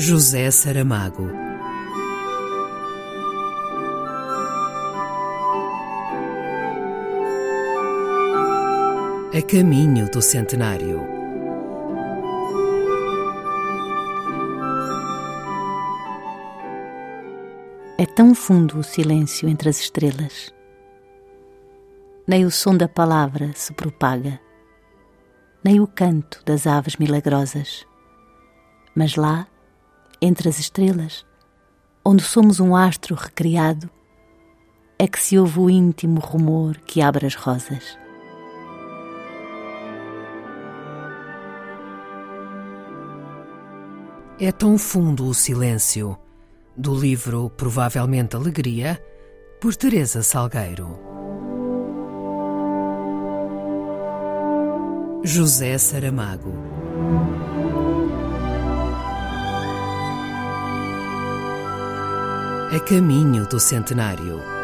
José Saramago. A caminho do centenário. É tão fundo o silêncio entre as estrelas. Nem o som da palavra se propaga, nem o canto das aves milagrosas. Mas lá, entre as estrelas, onde somos um astro recriado, é que se ouve o íntimo rumor que abre as rosas. É tão fundo o silêncio. Do livro Provavelmente Alegria, por Teresa Salgueiro. José Saramago. A caminho do centenário.